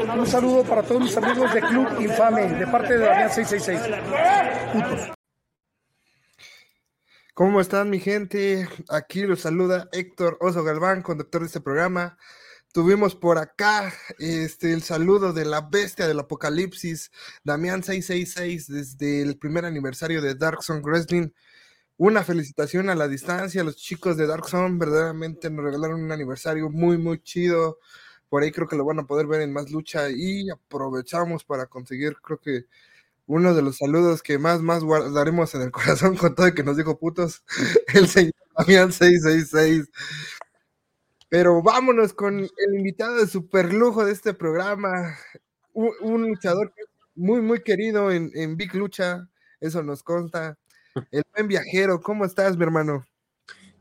Un saludo para todos mis amigos de Club Infame, de parte de Damián 666. Putos. ¿Cómo están mi gente? Aquí los saluda Héctor Oso Galván, conductor de este programa. Tuvimos por acá este, el saludo de la bestia del apocalipsis, Damián 666, desde el primer aniversario de Dark Zone Wrestling. Una felicitación a la distancia, los chicos de Dark Zone verdaderamente nos regalaron un aniversario muy, muy chido. Por ahí creo que lo van a poder ver en más lucha y aprovechamos para conseguir, creo que uno de los saludos que más, más guardaremos en el corazón con todo el que nos dijo putos, el señor Damián 666. Pero vámonos con el invitado de super lujo de este programa, un, luchador muy, muy querido en, en, Big Lucha, eso nos consta. El buen viajero, ¿cómo estás, mi hermano?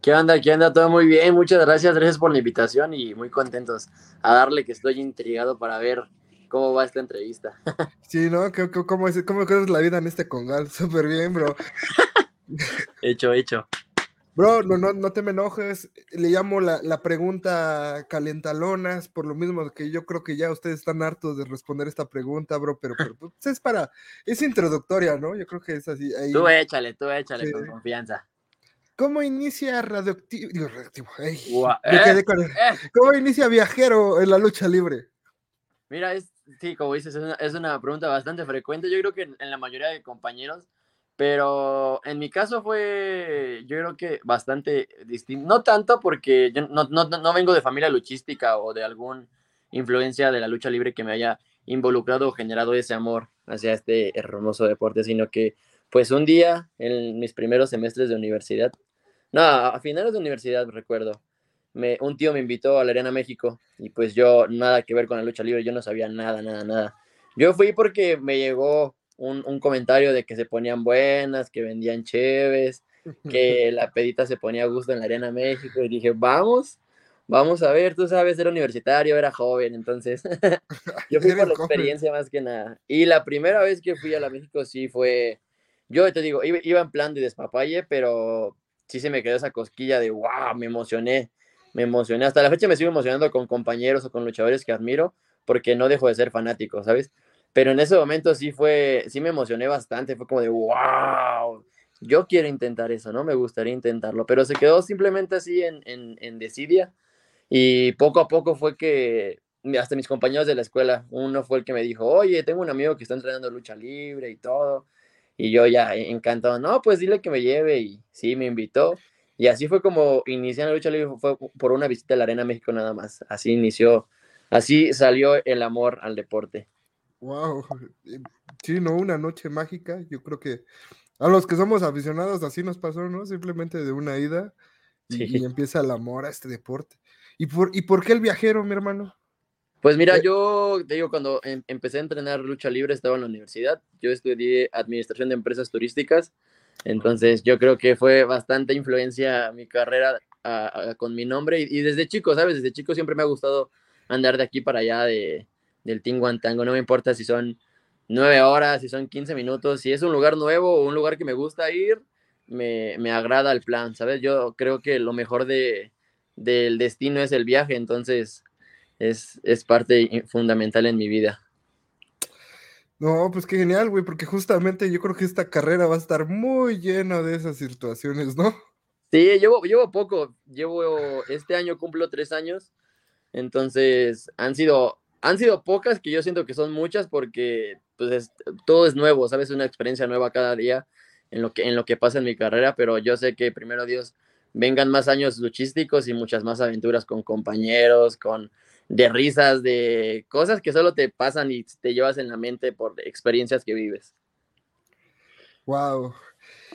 ¿Qué onda? ¿Qué onda? Todo muy bien, muchas gracias, gracias por la invitación y muy contentos a darle que estoy intrigado para ver cómo va esta entrevista. Sí, ¿no? ¿Cómo, es, cómo es la vida en este congal? Súper bien, bro. hecho, hecho. Bro, no, no, no te me enojes, le llamo la, la, pregunta calentalonas, por lo mismo que yo creo que ya ustedes están hartos de responder esta pregunta, bro, pero, pues, es para, es introductoria, ¿no? Yo creo que es así. Ahí. Tú échale, tú échale con confianza. ¿Cómo inicia radioactivo? Digo, radioactivo. ¿Eh? ¿Eh? ¿Cómo inicia viajero en la lucha libre? Mira, es, sí, como dices, es una, es una pregunta bastante frecuente. Yo creo que en, en la mayoría de compañeros pero en mi caso fue, yo creo que bastante distinto. No tanto porque yo no, no, no, vengo de familia luchística o de alguna influencia de la lucha libre que me haya involucrado o generado ese amor hacia este hermoso deporte, sino que pues un día en mis primeros semestres de universidad, no, a finales de universidad recuerdo, me, un tío me invitó a la Arena México y pues yo nada que ver con la lucha libre, yo no sabía nada, nada, nada. Yo fui porque me llegó un, comentario de que se ponían buenas, que vendían chéves, que la pedita se ponía a gusto en la Arena México y dije, vamos, vamos a ver, tú sabes, era universitario, era joven, entonces yo fui por la experiencia más que nada. Y la primera vez que fui a la México sí fue, yo te digo, iba, en plan de despapalle, pero sí se me quedó esa cosquilla de, wow, me emocioné, me emocioné. Hasta la fecha me sigo emocionando con compañeros o con luchadores que admiro porque no dejo de ser fanático, ¿sabes? Pero en ese momento sí fue, sí me emocioné bastante, fue como de, wow, yo quiero intentar eso, ¿no? Me gustaría intentarlo, pero se quedó simplemente así en, en, en desidia y poco a poco fue que hasta mis compañeros de la escuela, uno fue el que me dijo, oye, tengo un amigo que está entrenando lucha libre y todo, y yo ya encantado, no, pues dile que me lleve y sí, me invitó. Y así fue como inicié la lucha libre, fue por una visita a la Arena México nada más. Así inició, así salió el amor al deporte. Wow, sí, no, una noche mágica. Yo creo que a los que somos aficionados así nos pasó, ¿no? Simplemente de una ida y, empieza el amor a este deporte. ¿Y por, ¿Y por qué el viajero, mi hermano? Pues mira, eh yo te digo, cuando em, empecé a entrenar lucha libre estaba en la universidad. Yo estudié administración de empresas turísticas. Entonces yo creo que fue bastante influencia mi carrera con mi nombre y, y desde chico, ¿sabes? Desde chico siempre me ha gustado andar de aquí para allá, de, del Tinguantango, no me importa si son nueve horas, si son 15 minutos, si es un lugar nuevo o un lugar que me gusta ir, me, me agrada el plan, ¿sabes? Yo creo que lo mejor de, del destino es el viaje, entonces es, es parte fundamental en mi vida. No, pues qué genial, güey, porque justamente yo creo que esta carrera va a estar muy llena de esas situaciones, ¿no? Sí, llevo, llevo poco, llevo, este año cumplo tres años, entonces han sido han sido pocas que yo siento que son muchas porque pues todo es nuevo, ¿sabes? Una experiencia nueva cada día en lo, que, en lo que pasa en mi carrera, pero yo sé que primero Dios vengan más años luchísticos y muchas más aventuras con compañeros, con de risas, de cosas que solo te pasan y te llevas en la mente por experiencias que vives. Wow.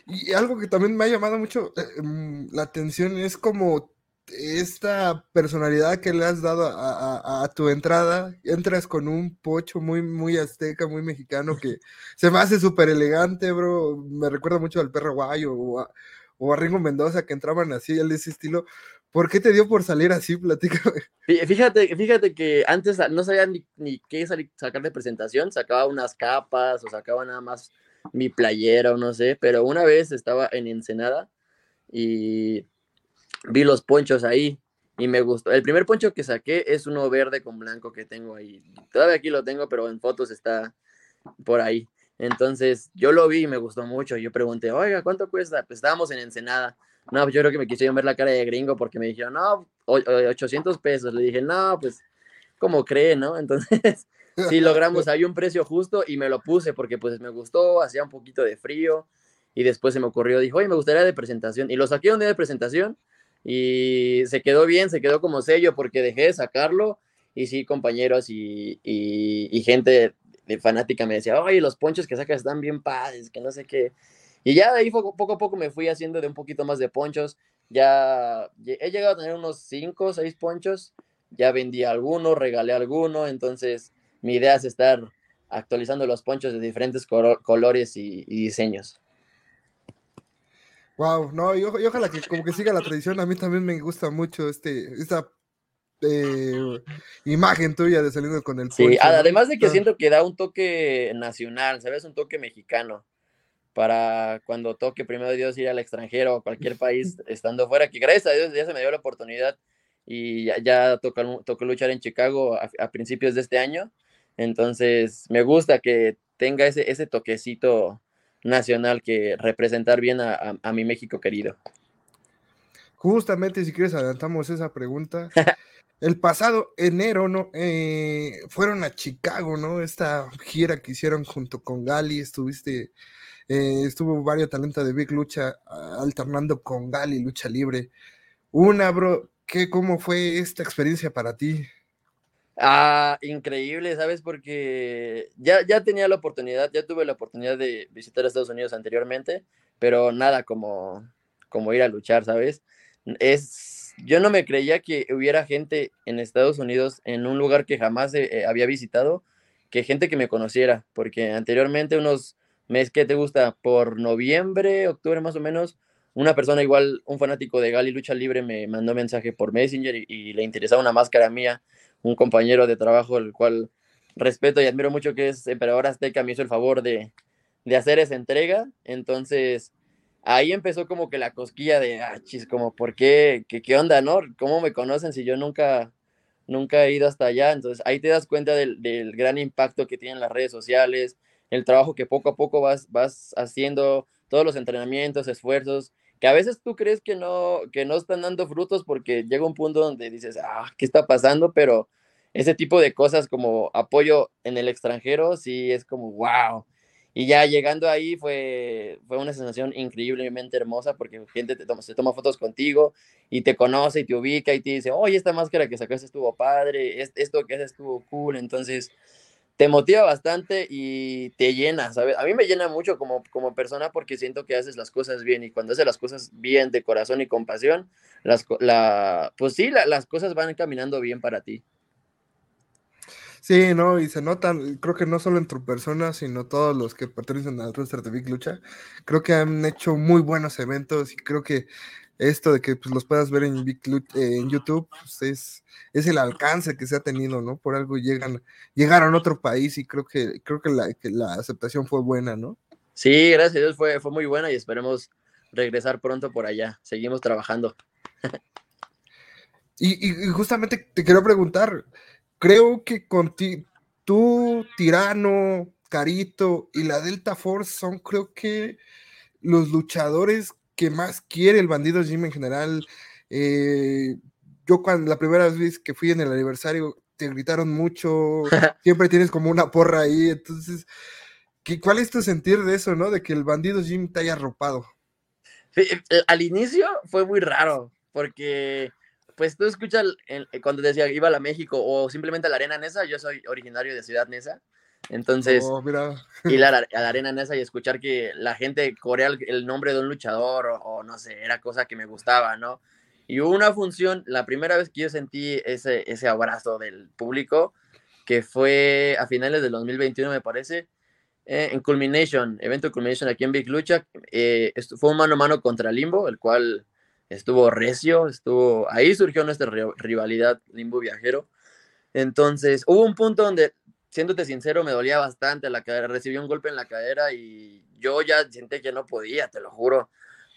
Y algo que también me ha llamado mucho eh, mm, la atención es como esta personalidad que le has dado a, tu entrada, entras con un pocho muy, muy azteca, muy mexicano, que se me hace súper elegante, bro. Me recuerda mucho al perro guayo o a, Ringo Mendoza, que entraban así, de ese estilo. ¿Por qué te dio por salir así? Platícame. Fíjate, fíjate que antes no sabía ni, qué sacar de presentación, sacaba unas capas o sacaba nada más mi playera o no sé, pero una vez estaba en Ensenada y vi los ponchos ahí y me gustó. El primer poncho que saqué es uno verde con blanco que tengo ahí. Todavía aquí lo tengo, pero en fotos está por ahí. Entonces yo lo vi y me gustó mucho. Yo pregunté, oiga, ¿cuánto cuesta? Pues estábamos en Ensenada. No, pues yo creo que me quisieron ver la cara de gringo porque me dijeron, no, 800 pesos. Le dije, no, pues, ¿cómo cree, no? Entonces, sí logramos ahí un precio justo y me lo puse porque pues me gustó, hacía un poquito de frío y después se me ocurrió, dijo, oye, me gustaría de presentación. Y lo saqué un día de presentación y se quedó bien, se quedó como sello porque dejé de sacarlo y sí, compañeros y, y, gente de fanática me decía, oye, los ponchos que sacas están bien padres, que no sé qué. Y ya de ahí poco, a poco me fui haciendo de un poquito más de ponchos. Ya he llegado a tener unos 5 o 6 ponchos. Ya vendí algunos, regalé alguno. Entonces, mi idea es estar actualizando los ponchos de diferentes colores y, diseños. Wow, no, y, ojalá que como que siga la tradición. A mí también me gusta mucho este, esta eh, imagen tuya de saliendo con el poncho. Sí, además de que siento que da un toque nacional, ¿sabes? Un toque mexicano para cuando toque primero Dios ir al extranjero o cualquier país estando fuera, que gracias a Dios ya se me dio la oportunidad y ya, ya tocó, tocó, luchar en Chicago a, principios de este año. Entonces me gusta que tenga ese, ese toquecito nacional que representar bien a, a, mi México querido. Justamente, si quieres, adelantamos esa pregunta. El pasado enero, ¿no? Eh, fueron a Chicago, ¿no? Esta gira que hicieron junto con Gali, estuviste eh, estuvo varios talentos de Big Lucha alternando con Gali, Lucha Libre. Una, bro, ¿qué, ¿cómo fue esta experiencia para ti? Ah, increíble, ¿sabes? Porque ya, ya tenía la oportunidad, ya tuve la oportunidad de visitar Estados Unidos anteriormente, pero nada como, como ir a luchar, ¿sabes? Es, yo no me creía que hubiera gente en Estados Unidos, en un lugar que jamás eh, había visitado, que gente que me conociera, porque anteriormente unos mes que te gusta, por noviembre, octubre más o menos, una persona igual, un fanático de Gali Lucha Libre me mandó mensaje por Messenger y, le interesaba una máscara mía, un compañero de trabajo, el cual respeto y admiro mucho, que es Emperador Azteca, me hizo el favor de, de hacer esa entrega. Entonces, ahí empezó como que la cosquilla de, ah, chis, como, ¿por qué? ¿Qué, qué onda, no? ¿Cómo me conocen si yo nunca, nunca he ido hasta allá? Entonces, ahí te das cuenta del, del gran impacto que tienen las redes sociales, el trabajo que poco a poco vas, vas haciendo, todos los entrenamientos, esfuerzos, que a veces tú crees que no, que no están dando frutos porque llega un punto donde dices, ah, ¿qué está pasando? Pero ese tipo de cosas como apoyo en el extranjero, sí es como, wow. Y ya llegando ahí fue, fue una sensación increíblemente hermosa porque gente te toma, se toma fotos contigo y te conoce y te ubica y te dice, oye, esta máscara que sacaste estuvo padre, esto que haces estuvo cool. Entonces, te motiva bastante y te llena, ¿sabes? A mí me llena mucho como, como persona porque siento que haces las cosas bien y cuando haces las cosas bien de corazón y compasión, las, la, pues sí, las cosas van caminando bien para ti. Sí, no, y se notan, creo que no solo en tu persona, sino todos los que pertenecen al roster Big Lucha, creo que han hecho muy buenos eventos y creo que esto de que pues, los puedas ver en, en YouTube pues, es, es el alcance que se ha tenido, ¿no? Por algo llegan, llegaron a otro país y creo que, creo que la, que la aceptación fue buena, ¿no? Sí, gracias a Dios fue, fue muy buena y esperemos regresar pronto por allá. Seguimos trabajando. y, y, justamente te quiero preguntar, creo que con ti, tú, Tirano, Carito y la Delta Force son creo que los luchadores que más quiere el bandido Jim en general. Eh, yo cuando la primera vez que fui en el aniversario te gritaron mucho, siempre tienes como una porra ahí, entonces, ¿qué, ¿cuál es tu sentir de eso, no? De que el bandido Jim te haya arropado. Eh, al inicio fue muy raro, porque pues tú escuchas cuando decía iba a la México o simplemente a la Arena Nesa, yo soy originario de Ciudad Nesa, entonces, oh, ir a la, arena en esa y escuchar que la gente corea el, nombre de un luchador o, no sé, era cosa que me gustaba, ¿no? Y hubo una función, la primera vez que yo sentí ese, ese abrazo del público, que fue a finales del 2021, me parece, eh, en Culmination, evento Culmination aquí en Big Lucha, eh, fue un mano a mano contra Limbo, el cual estuvo recio, estuvo, ahí surgió nuestra rivalidad Limbo Viajero. Entonces, hubo un punto donde siéndote sincero, me dolía bastante la cadera, recibí un golpe en la cadera y yo ya senté que no podía, te lo juro.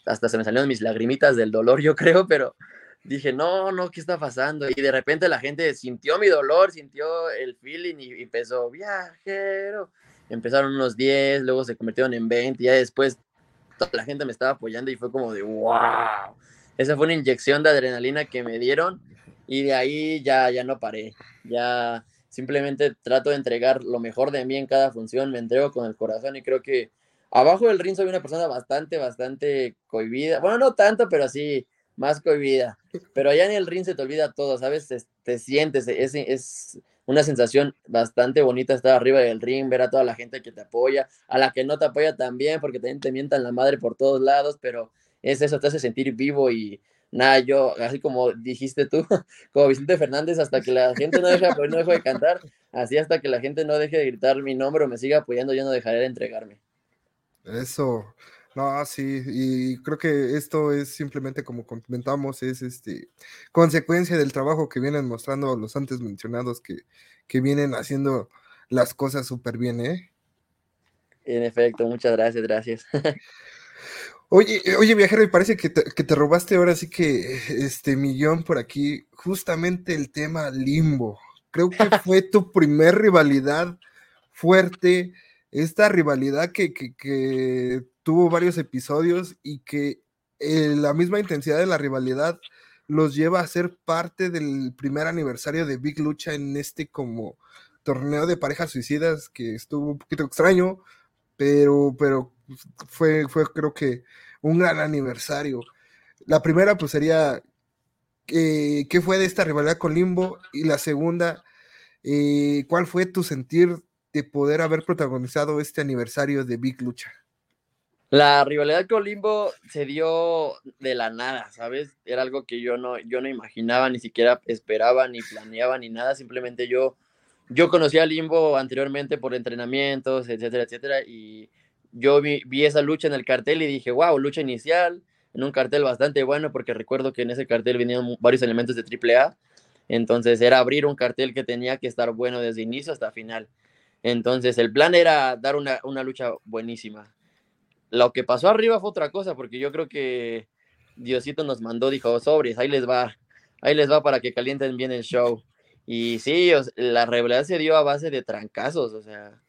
Hasta se me salieron mis lagrimitas del dolor, yo creo, pero dije, no, no, ¿qué está pasando? Y de repente la gente sintió mi dolor, sintió el feeling y, empezó, viajero. Empezaron unos 10, luego se convirtieron en 20, y ya después toda la gente me estaba apoyando y fue como de, wow. Esa fue una inyección de adrenalina que me dieron y de ahí ya, ya no paré. Ya simplemente trato de entregar lo mejor de mí en cada función, me entrego con el corazón y creo que abajo del ring soy una persona bastante, bastante cohibida. Bueno, no tanto, pero así más cohibida. Pero allá en el ring se te olvida todo, ¿sabes? Te, sientes, es, es una sensación bastante bonita estar arriba del ring, ver a toda la gente que te apoya, a la que no te apoya también, porque también te mientan la madre por todos lados, pero es eso, te hace sentir vivo y nada, yo, así como dijiste tú, como Vicente Fernández, hasta que la gente no deja, pues no dejo de cantar, así hasta que la gente no deje de gritar mi nombre o me siga apoyando, yo no dejaré de entregarme. Eso, no, sí, y creo que esto es simplemente como comentamos, es este consecuencia del trabajo que vienen mostrando los antes mencionados que, que vienen haciendo las cosas súper bien, ¿eh? En efecto, muchas gracias, gracias. Oye, oye, viajero, y parece que te, que te robaste ahora sí que este millón por aquí, justamente el tema limbo. Creo que fue tu primer rivalidad fuerte, esta rivalidad que, que, que tuvo varios episodios y que eh, la misma intensidad de la rivalidad los lleva a ser parte del primer aniversario de Big Lucha en este como torneo de parejas suicidas que estuvo un poquito extraño, pero, pero fue, fue creo que un gran aniversario. La primera pues sería eh, ¿qué fue de esta rivalidad con Limbo? Y la segunda, eh, ¿cuál fue tu sentir de poder haber protagonizado este aniversario de Big Lucha? La rivalidad con Limbo se dio de la nada, ¿sabes? Era algo que yo no, yo no imaginaba, ni siquiera esperaba, ni planeaba, ni nada. Simplemente yo, yo conocía a Limbo anteriormente por entrenamientos, etcétera, etcétera. Y yo vi, esa lucha en el cartel y dije, wow, lucha inicial, en un cartel bastante bueno, porque recuerdo que en ese cartel venían varios elementos de AAA. Entonces era abrir un cartel que tenía que estar bueno desde inicio hasta final. Entonces el plan era dar una, una lucha buenísima lo que pasó arriba fue otra cosa, porque yo creo que Diosito nos mandó, dijo, sobres, ahí les va, ahí les va para que calienten bien el show. Y sí, la revelación se dio a base de trancazos, o sea,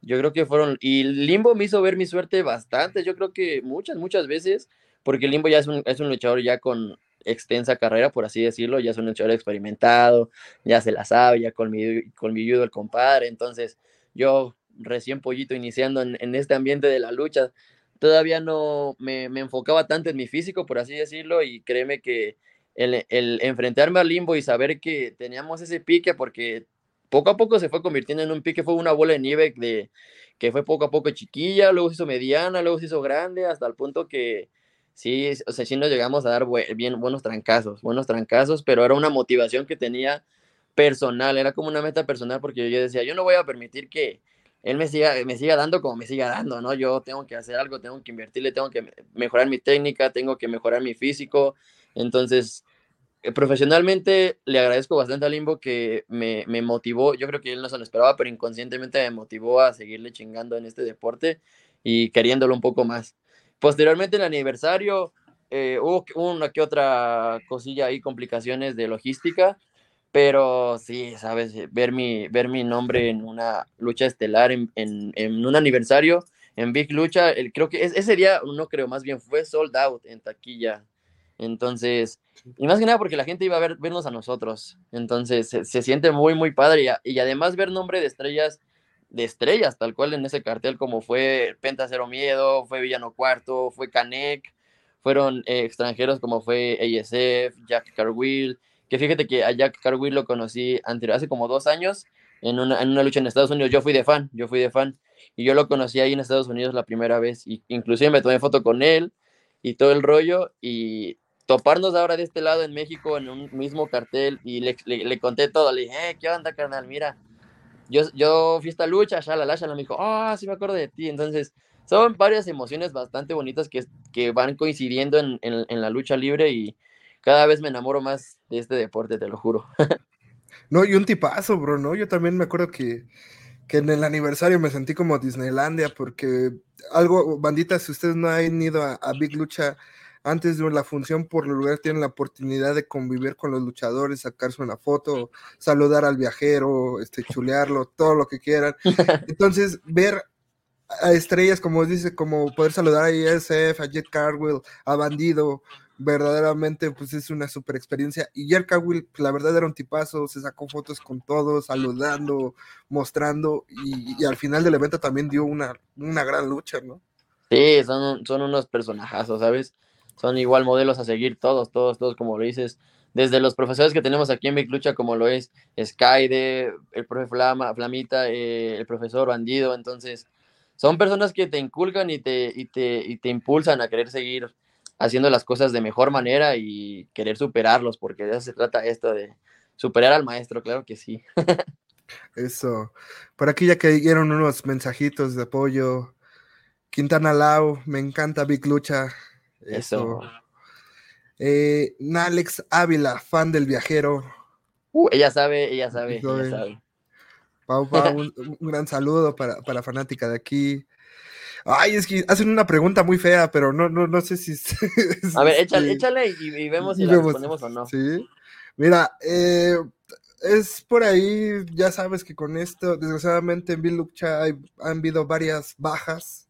yo creo que fueron, y Limbo me hizo ver mi suerte bastante, yo creo que muchas, muchas veces, porque Limbo ya es un, es un luchador ya con extensa carrera, por así decirlo, ya es un luchador experimentado, ya se la sabe, ya con mi, con mi el compadre, entonces yo recién pollito iniciando en, en este ambiente de la lucha, todavía no me, enfocaba tanto en mi físico, por así decirlo, y créeme que el, enfrentarme al limbo y saber que teníamos ese pique, porque poco a poco se fue convirtiendo en un pique, fue una bola de nieve de, que fue poco a poco chiquilla, luego se hizo mediana, luego se hizo grande, hasta el punto que sí, o sea, sí nos llegamos a dar bien, buenos trancazos, buenos trancazos, pero era una motivación que tenía personal, era como una meta personal, porque yo decía, yo no voy a permitir que, él me siga, me siga dando como me siga dando, ¿no? Yo tengo que hacer algo, tengo que invertirle, tengo que mejorar mi técnica, tengo que mejorar mi físico. Entonces, eh, profesionalmente le agradezco bastante a Limbo que me, me, motivó, yo creo que él no se lo esperaba, pero inconscientemente me motivó a seguirle chingando en este deporte y queriéndolo un poco más. Posteriormente, en el aniversario, eh, hubo una que otra cosilla ahí, complicaciones de logística, pero sí, sabes, eh, ver mi, ver mi nombre en una lucha estelar, en, en, un aniversario, en Big Lucha, el, creo que ese día, no creo, más bien fue sold out en taquilla. Entonces, y más que nada porque la gente iba a ver, vernos a nosotros. Entonces, se, siente muy, muy padre. Y, y, además ver nombre de estrellas, de estrellas, tal cual en ese cartel, como fue Penta Cero Miedo, fue Villano Cuarto, fue Canek, fueron eh, extranjeros como fue ASF, Jack Carwill, que fíjate que a Jack Carwill lo conocí anterior, hace como dos años en una, en una lucha en Estados Unidos. Yo fui de fan, yo fui de fan. Y yo lo conocí ahí en Estados Unidos la primera vez. Y inclusive me tomé foto con él y todo el rollo. Y toparnos ahora de este lado en México en un mismo cartel y le, le, conté todo. Le dije, eh, ¿qué onda, carnal? Mira, yo, yo fui a esta lucha, shalala, shalala. Me dijo, ah, sí me acuerdo de ti. Entonces, son varias emociones bastante bonitas que, que van coincidiendo en, en, la lucha libre y cada vez me enamoro más de este deporte, te lo juro. no, y un tipazo, bro, ¿no? Yo también me acuerdo que, que en el aniversario me sentí como Disneylandia, porque algo, banditas, si ustedes no han ido a, Big Lucha, antes de la función por lo lugar tienen la oportunidad de convivir con los luchadores, sacarse una foto, saludar al viajero, este, chulearlo, todo lo que quieran. Entonces, ver a estrellas, como dice, como poder saludar a ISF, a Jet Carwell, a Bandido, verdaderamente pues es una super experiencia. Y Jet Carwell, la verdad era un tipazo, se sacó fotos con todos, saludando, mostrando, y, al final del evento también dio una, una gran lucha, ¿no? Sí, son, son unos personajazos, ¿sabes? Son igual modelos a seguir todos, todos, todos, como lo dices. Desde los profesores que tenemos aquí en Big Lucha, como lo es Skyde, el profe Flama, Flamita, eh, el profesor Bandido, entonces son personas que te inculcan y te, y te, y te impulsan a querer seguir haciendo las cosas de mejor manera y querer superarlos, porque eso se trata esto de superar al maestro, claro que sí. Eso. Por aquí ya que dieron unos mensajitos de apoyo. Quintana Lau, me encanta Big Lucha. Eso. Eh, Nalex Ávila, fan del viajero. Uh, ella sabe, ella sabe, ella sabe. Pau, Pau, un, gran saludo para, para fanática de aquí. Ay, es que hacen una pregunta muy fea, pero no, no, no sé si. a ver, échale, échale y, vemos si la respondemos o no. Sí. Mira, eh, es por ahí, ya sabes que con esto, desgraciadamente en Bill Lucha han habido varias bajas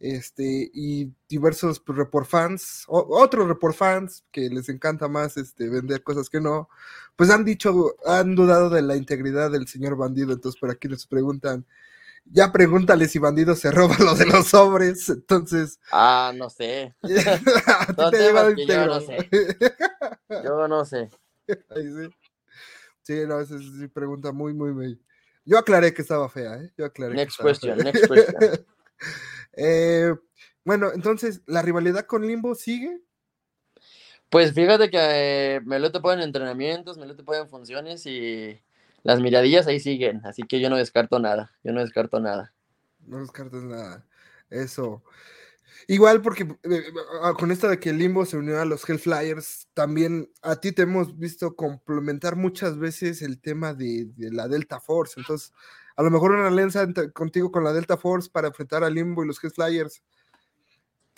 este, y diversos pues, report fans, otros report fans que les encanta más este, vender cosas que no, pues han dicho, han dudado de la integridad del señor bandido, entonces por aquí les preguntan, ya pregúntale si bandido se roba lo de los sobres, entonces... Ah, no sé. te yo no sé. Yo no sé. sí. sí, no, esa es una pregunta muy, muy, muy... Yo aclaré que estaba fea, ¿eh? Yo aclaré next question, next question. Eh, bueno, entonces, ¿la rivalidad con Limbo sigue? Pues fíjate que eh, me lo he topado en entrenamientos, me lo he topado en funciones y las miradillas ahí siguen, así que yo no descarto nada, yo no descarto nada. No descartas nada, eso. Igual porque eh, ah, con esto de que Limbo se unió a los Hellflyers, también a ti te hemos visto complementar muchas veces el tema de, de la Delta Force, entonces a lo mejor una alianza contigo con la Delta Force para enfrentar a Limbo y los Head Flyers.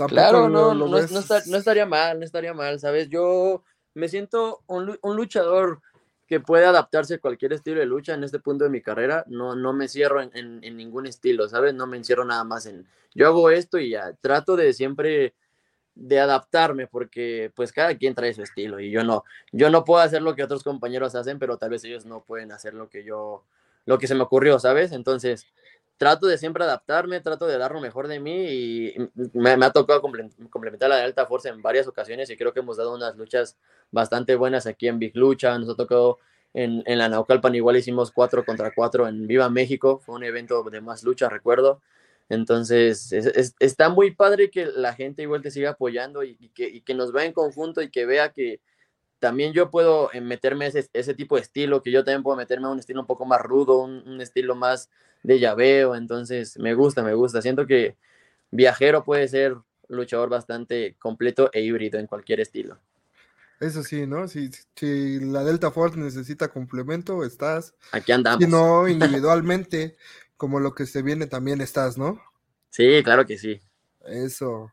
claro, no, no, estaría mal, no estaría mal, ¿sabes? Yo me siento un, luchador que puede adaptarse a cualquier estilo de lucha en este punto de mi carrera. No, no me cierro en, ningún estilo, ¿sabes? No me encierro nada más en yo hago esto y ya. Trato de siempre de adaptarme porque pues cada quien trae su estilo y yo no, yo no puedo hacer lo que otros compañeros hacen, pero tal vez ellos no pueden hacer lo que yo lo que se me ocurrió, ¿sabes? Entonces, trato de siempre adaptarme, trato de dar lo mejor de mí y me, ha tocado complementar la Delta Force en varias ocasiones y creo que hemos dado unas luchas bastante buenas aquí en Big Lucha, nos ha tocado en, en la Naucalpan igual hicimos 4 contra 4 en Viva México, fue un evento de más lucha, recuerdo. Entonces, está muy padre que la gente igual te siga apoyando y, que, y que nos vea en conjunto y que vea que, también yo puedo eh, meterme ese, ese tipo de estilo, que yo también puedo meterme a un estilo un poco más rudo, un, estilo más de llaveo, entonces me gusta, me gusta. Siento que viajero puede ser luchador bastante completo e híbrido en cualquier estilo. Eso sí, ¿no? Si, si la Delta Force necesita complemento, estás. Aquí andamos. Si no, individualmente, como lo que se viene, también estás, ¿no? Sí, claro que sí. Eso.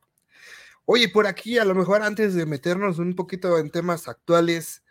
Oye, por aquí, a lo mejor antes de meternos un poquito en temas actuales,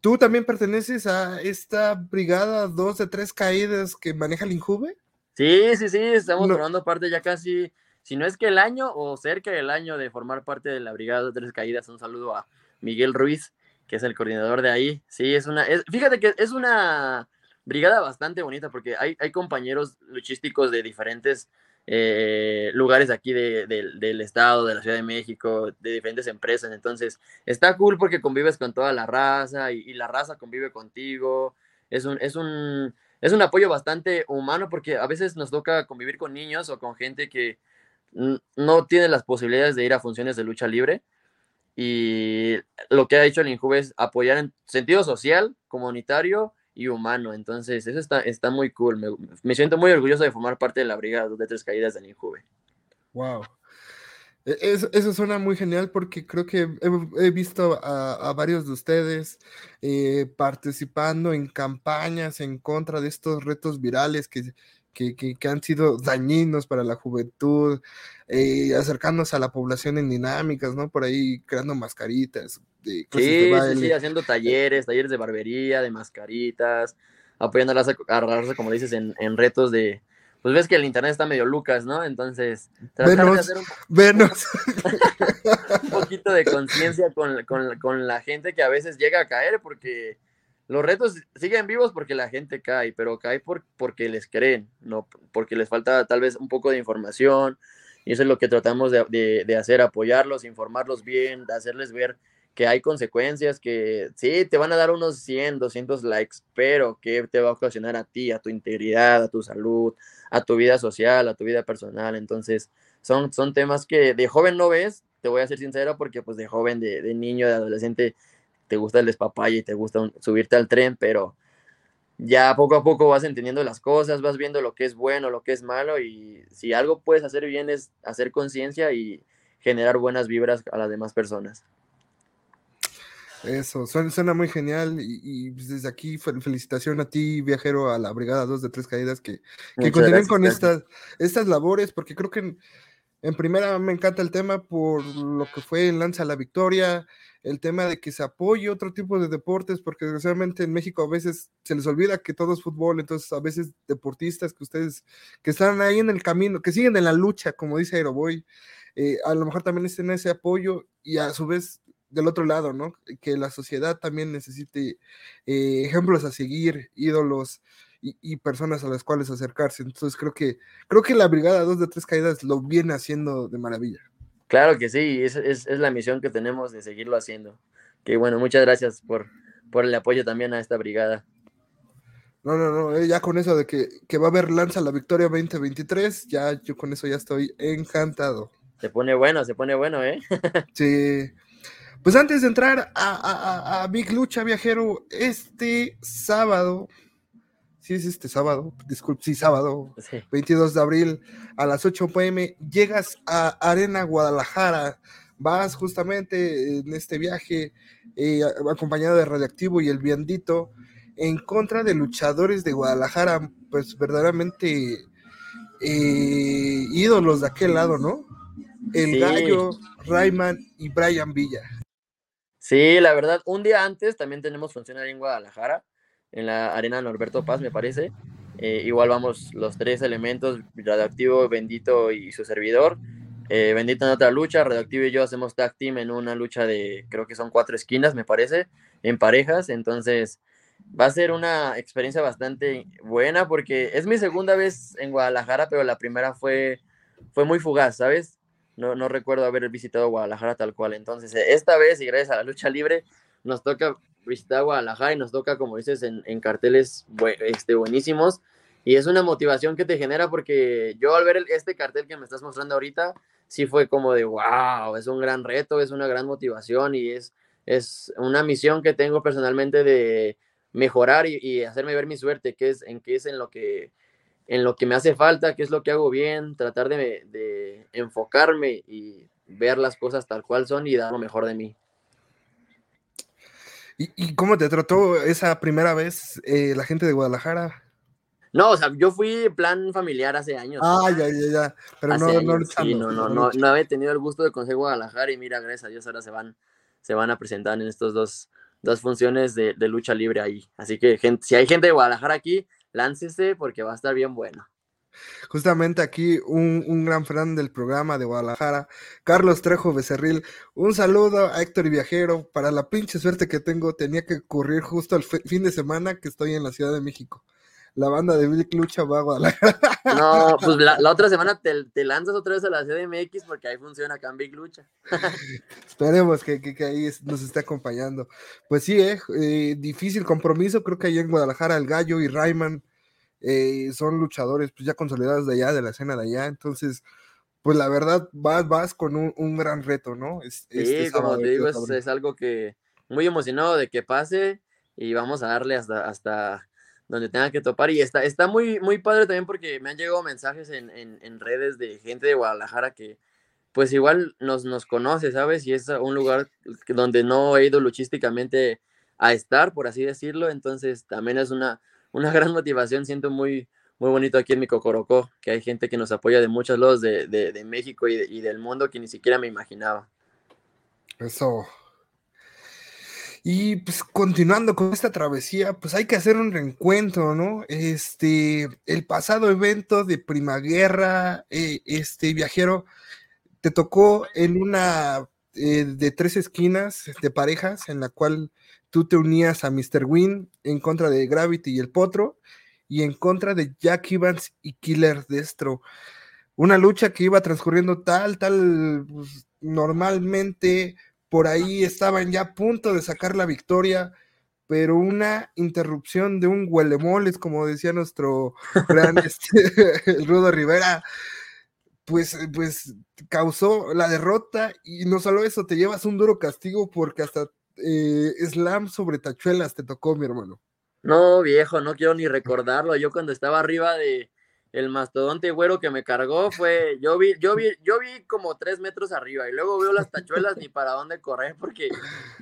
¿tú también perteneces a esta brigada dos de tres caídas que maneja el Injuve? Sí, sí, sí, estamos formando parte ya casi, si no es que el año o cerca del año de formar parte de la brigada de tres caídas. Un saludo a Miguel Ruiz, que es el coordinador de ahí. Sí, es una, fíjate que es una brigada bastante bonita porque hay, hay compañeros luchísticos de diferentes eh, lugares aquí del estado, de la Ciudad de México, de diferentes empresas. Entonces, está cool porque convives con toda la raza y, la raza convive contigo. Es un, es, un, es un apoyo bastante humano porque a veces nos toca convivir con niños o con gente que no tiene las posibilidades de ir a funciones de lucha libre. Y lo que ha hecho el Injuve es apoyar en sentido social, comunitario y humano. Entonces, eso está, está muy cool. Me, siento muy orgulloso de formar parte de la Brigada de Tres Caídas de Ninjuve. Wow. E, eso, suena muy genial porque creo que he, visto a, varios de ustedes eh, participando en campañas en contra de estos retos virales que, que, que, han sido dañinos para la juventud, eh, acercándose a la población en dinámicas, ¿no? Por ahí creando mascaritas. sí, sí, sí, haciendo talleres, talleres de barbería, de mascaritas, apoyando a raza, como dices, en, en retos de, pues ves que el internet está medio lucas, ¿no? Entonces, tratar de hacer un, un poquito de conciencia con, con, con, la gente que a veces llega a caer, porque los retos siguen vivos porque la gente cae, pero cae por, porque les creen, no porque les falta tal vez un poco de información, y eso es lo que tratamos de, de, hacer, apoyarlos, informarlos bien, hacerles ver que hay consecuencias, que sí, te van a dar unos 100, 200 likes, pero que te va a ocasionar a ti, a tu integridad, a tu salud, a tu vida social, a tu vida personal. Entonces, son, son temas que de joven no ves, te voy a ser sincero, porque pues de joven, de, de niño, de adolescente, te gusta el despapalle y te gusta subirte al tren, pero ya poco a poco vas entendiendo las cosas, vas viendo lo que es bueno, lo que es malo, y si algo puedes hacer bien es hacer conciencia y generar buenas vibras a las demás personas. Eso, suena, muy genial y, desde aquí felicitación a ti, viajero, a la Brigada 2 de Tres Caídas, que, que continúen con estas, estas labores, porque creo que en, primera me encanta el tema por lo que fue en Lanza la Victoria, el tema de que se apoye otro tipo de deportes, porque desgraciadamente en México a veces se les olvida que todo es fútbol, entonces a veces deportistas que ustedes, que están ahí en el camino, que siguen en la lucha, como dice Aeroboy, eh, a lo mejor también estén ese apoyo y a su vez del otro lado, ¿no? Que la sociedad también necesite eh, ejemplos a seguir, ídolos y, personas a las cuales acercarse. Entonces creo que, creo que la Brigada 2 de Tres Caídas lo viene haciendo de maravilla. Claro que sí, es, es, es la misión que tenemos de seguirlo haciendo. Que bueno, muchas gracias por, por el apoyo también a esta brigada. No, no, no, eh, ya con eso de que, que, va a haber Lanza la Victoria 2023, ya yo con eso ya estoy encantado. Se pone bueno, se pone bueno, ¿eh? sí. Pues antes de entrar a, Big Lucha Viajero, este sábado, sí es este sábado, disculpe, sí, sábado, 22 de abril a las 8 pm, llegas a Arena Guadalajara, vas justamente en este viaje eh, acompañado de Radioactivo y el Viandito en contra de luchadores de Guadalajara, pues verdaderamente eh, ídolos de aquel lado, ¿no? El Gallo, Rayman y Brian Villa. Sí, la verdad, un día antes también tenemos función ahí en Guadalajara, en la arena Norberto Paz, me parece. Eh, igual vamos los tres elementos, Radioactivo, Bendito y su servidor. Eh, Bendito en otra lucha, Radioactivo y yo hacemos tag team en una lucha de, creo que son cuatro esquinas, me parece, en parejas. Entonces, va a ser una experiencia bastante buena porque es mi segunda vez en Guadalajara, pero la primera fue, fue muy fugaz, ¿sabes? no, no recuerdo haber visitado Guadalajara tal cual. Entonces, esta vez, y gracias a la lucha libre, nos toca visitar Guadalajara y nos toca, como dices, en, carteles este, buenísimos. Y es una motivación que te genera porque yo al ver este cartel que me estás mostrando ahorita, sí fue como de, wow, es un gran reto, es una gran motivación y es, es una misión que tengo personalmente de mejorar y, y hacerme ver mi suerte, que es en qué es en lo que en lo que me hace falta, qué es lo que hago bien, tratar de, enfocarme y ver las cosas tal cual son y dar lo mejor de mí. ¿Y, cómo te trató esa primera vez eh, la gente de Guadalajara? No, o sea, yo fui plan familiar hace años. Ah, ya, ya, ya. Pero no, no, no, no, no, no, había tenido el gusto de conocer Guadalajara y mira, gracias a Dios ahora se van, se van a presentar en estos dos, dos funciones de, de lucha libre ahí. Así que gente, si hay gente de Guadalajara aquí, láncese porque va a estar bien bueno. Justamente aquí un, gran fan del programa de Guadalajara, Carlos Trejo Becerril. Un saludo a Héctor y Viajero. Para la pinche suerte que tengo, tenía que ocurrir justo el fin de semana que estoy en la Ciudad de México. La banda de Billy Lucha va a Guadalajara. No, pues la, otra semana te, lanzas otra vez a la Ciudad de MX porque ahí funciona acá en Big Lucha. Esperemos que, ahí nos esté acompañando. Pues sí, eh, eh, difícil compromiso. Creo que ahí en Guadalajara el Gallo y Rayman eh, son luchadores pues ya consolidados de allá, de la escena de allá. Entonces, pues la verdad, vas, vas con un, gran reto, ¿no? sí, este como te digo, es, algo que muy emocionado de que pase y vamos a darle hasta, hasta donde tenga que topar. Y está, está muy, muy padre también porque me han llegado mensajes en, en, redes de gente de Guadalajara que pues igual nos, nos conoce, ¿sabes? Y es un lugar donde no he ido luchísticamente a estar, por así decirlo. Entonces también es una, una gran motivación. Siento muy, muy bonito aquí en mi Cocorocó, que hay gente que nos apoya de muchos lados de, de, México y, del mundo que ni siquiera me imaginaba. Eso. Y pues continuando con esta travesía, pues hay que hacer un reencuentro, ¿no? Este, el pasado evento de Primaguerra, eh, este viajero, te tocó en una eh, de tres esquinas de parejas, en la cual tú te unías a Mr. Win en contra de Gravity y el Potro, y en contra de Jack Evans y Killer Destro. Una lucha que iba transcurriendo tal, tal, pues, normalmente por ahí estaban ya a punto de sacar la victoria, pero una interrupción de un huelemoles, como decía nuestro gran este, Rudo Rivera, pues, pues causó la derrota y no solo eso, te llevas un duro castigo porque hasta eh, slam sobre tachuelas te tocó, mi hermano. No, viejo, no quiero ni recordarlo. Yo cuando estaba arriba de el mastodonte güero que me cargó fue, yo vi, yo vi, yo vi como tres metros arriba y luego veo las tachuelas ni para dónde correr porque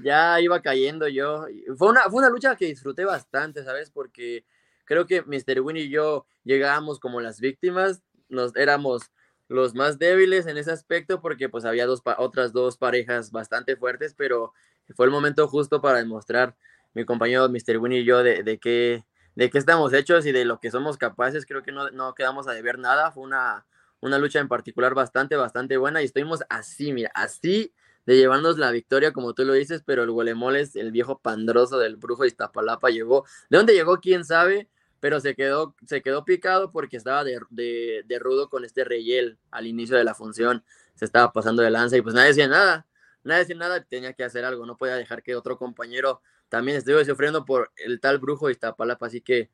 ya iba cayendo yo. Fue una, fue una lucha que disfruté bastante, ¿sabes? Porque creo que Mr. Win y yo llegábamos como las víctimas, nos éramos los más débiles en ese aspecto porque pues había dos otras dos parejas bastante fuertes, pero fue el momento justo para demostrar mi compañero Mr. Winnie y yo de, qué, de qué estamos hechos y de lo que somos capaces. Creo que no, no quedamos a deber nada. Fue una, una lucha en particular bastante, bastante buena y estuvimos así, mira, así de llevarnos la victoria, como tú lo dices, pero el Gualemoles, el viejo pandroso del brujo de Iztapalapa, llegó. ¿De dónde llegó? ¿Quién sabe? Pero se quedó, se quedó picado porque estaba de, de, de rudo con este Reyel al inicio de la función. Se estaba pasando de lanza y pues nadie decía nada nadie decía nada, tenía que hacer algo, no podía dejar que otro compañero también estuviera sufriendo por el tal brujo de Iztapalapa, así que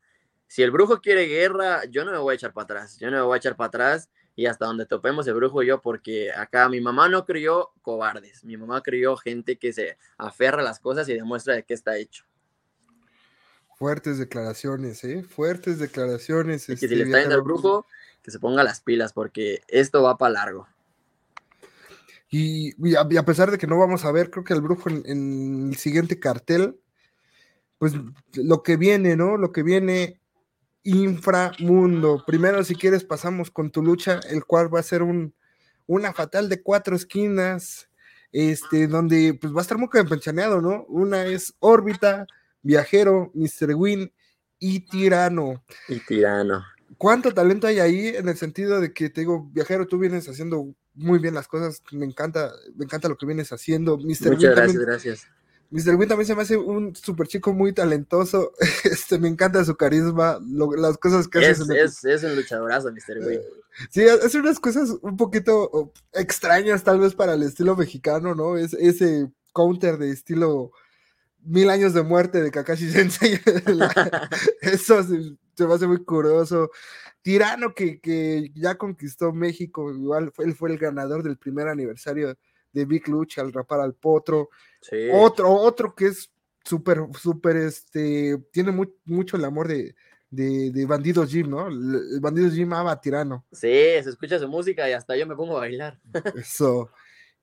si el brujo quiere guerra, yo no me voy a echar para atrás, yo no me voy a echar para atrás y hasta donde topemos el brujo y yo, porque acá mi mamá no crió cobardes, mi mamá crió gente que se aferra a las cosas y demuestra de qué está hecho. Fuertes declaraciones, ¿eh? Fuertes declaraciones. Y que si este, le está yendo al brujo, que se ponga las pilas, porque esto va para largo. Y, a, pesar de que no vamos a ver, creo que el brujo en, el siguiente cartel, pues lo que viene, ¿no? Lo que viene inframundo. Primero, si quieres, pasamos con tu lucha, el cual va a ser un, una fatal de cuatro esquinas, este, donde pues va a estar muy campechaneado, ¿no? Una es órbita, viajero, Mr. Win y tirano. Y tirano. ¿Cuánto talento hay ahí en el sentido de que te digo, viajero, tú vienes haciendo muy bien las cosas, me encanta, me encanta lo que vienes haciendo. Mr. Muchas gracias, también, gracias. Mr. Win también se me hace un super chico muy talentoso, este, me encanta su carisma, las cosas que es, hace. Es, es un luchadorazo, Mr. Win. Sí, hace unas cosas un poquito extrañas tal vez para el estilo mexicano, ¿no? Es, ese counter de estilo mil años de muerte de Kakashi Sensei. eso se, se, me hace muy curioso. Tirano que, ya conquistó México, igual fue, él fue el ganador del primer aniversario de Big Lucha al rapar al potro. Otro, otro que es súper, súper, este, tiene mucho el amor de, de, Bandido Jim, ¿no? El, Bandido Jim ama a Tirano. Sí, se escucha su música y hasta yo me pongo a bailar. Eso.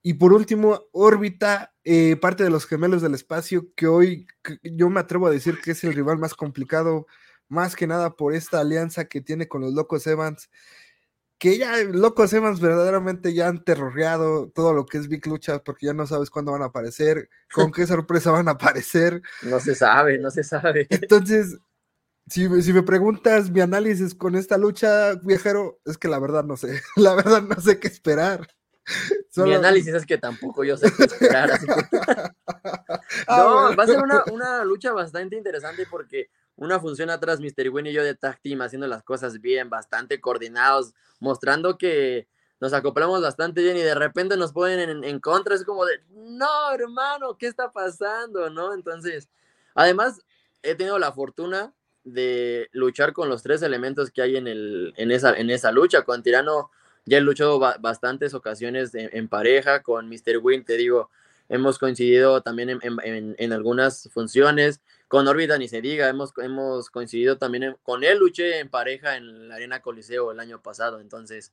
Y por último, órbita, eh, parte de los gemelos del espacio, que hoy yo me atrevo a decir que es el rival más complicado más que nada por esta alianza que tiene con los Locos Evans, que ya Locos Evans verdaderamente ya han terroreado todo lo que es Big Lucha, porque ya no sabes cuándo van a aparecer, con qué sorpresa van a aparecer. No se sabe, no se sabe. Entonces, si, si, me preguntas mi análisis con esta lucha, viajero, es que la verdad no sé, la verdad no sé qué esperar. Mi análisis es que tampoco yo sé qué esperar. Ah, no, va a ser una, una lucha bastante interesante porque una función atrás, Mr. Win y yo de tag team, haciendo las cosas bien, bastante coordinados, mostrando que nos acoplamos bastante bien y de repente nos ponen en, contra, es como de, no, hermano, ¿qué está pasando? ¿No? Entonces, además, he tenido la fortuna de luchar con los tres elementos que hay en, el, en, esa, en esa lucha. Con Tirano ya he luchado bastantes ocasiones en, pareja, con Mr. Win, te digo, hemos coincidido también en, en algunas funciones. Con Orbita ni se diga, hemos, hemos coincidido también con él, luché en pareja en la Arena Coliseo el año pasado, entonces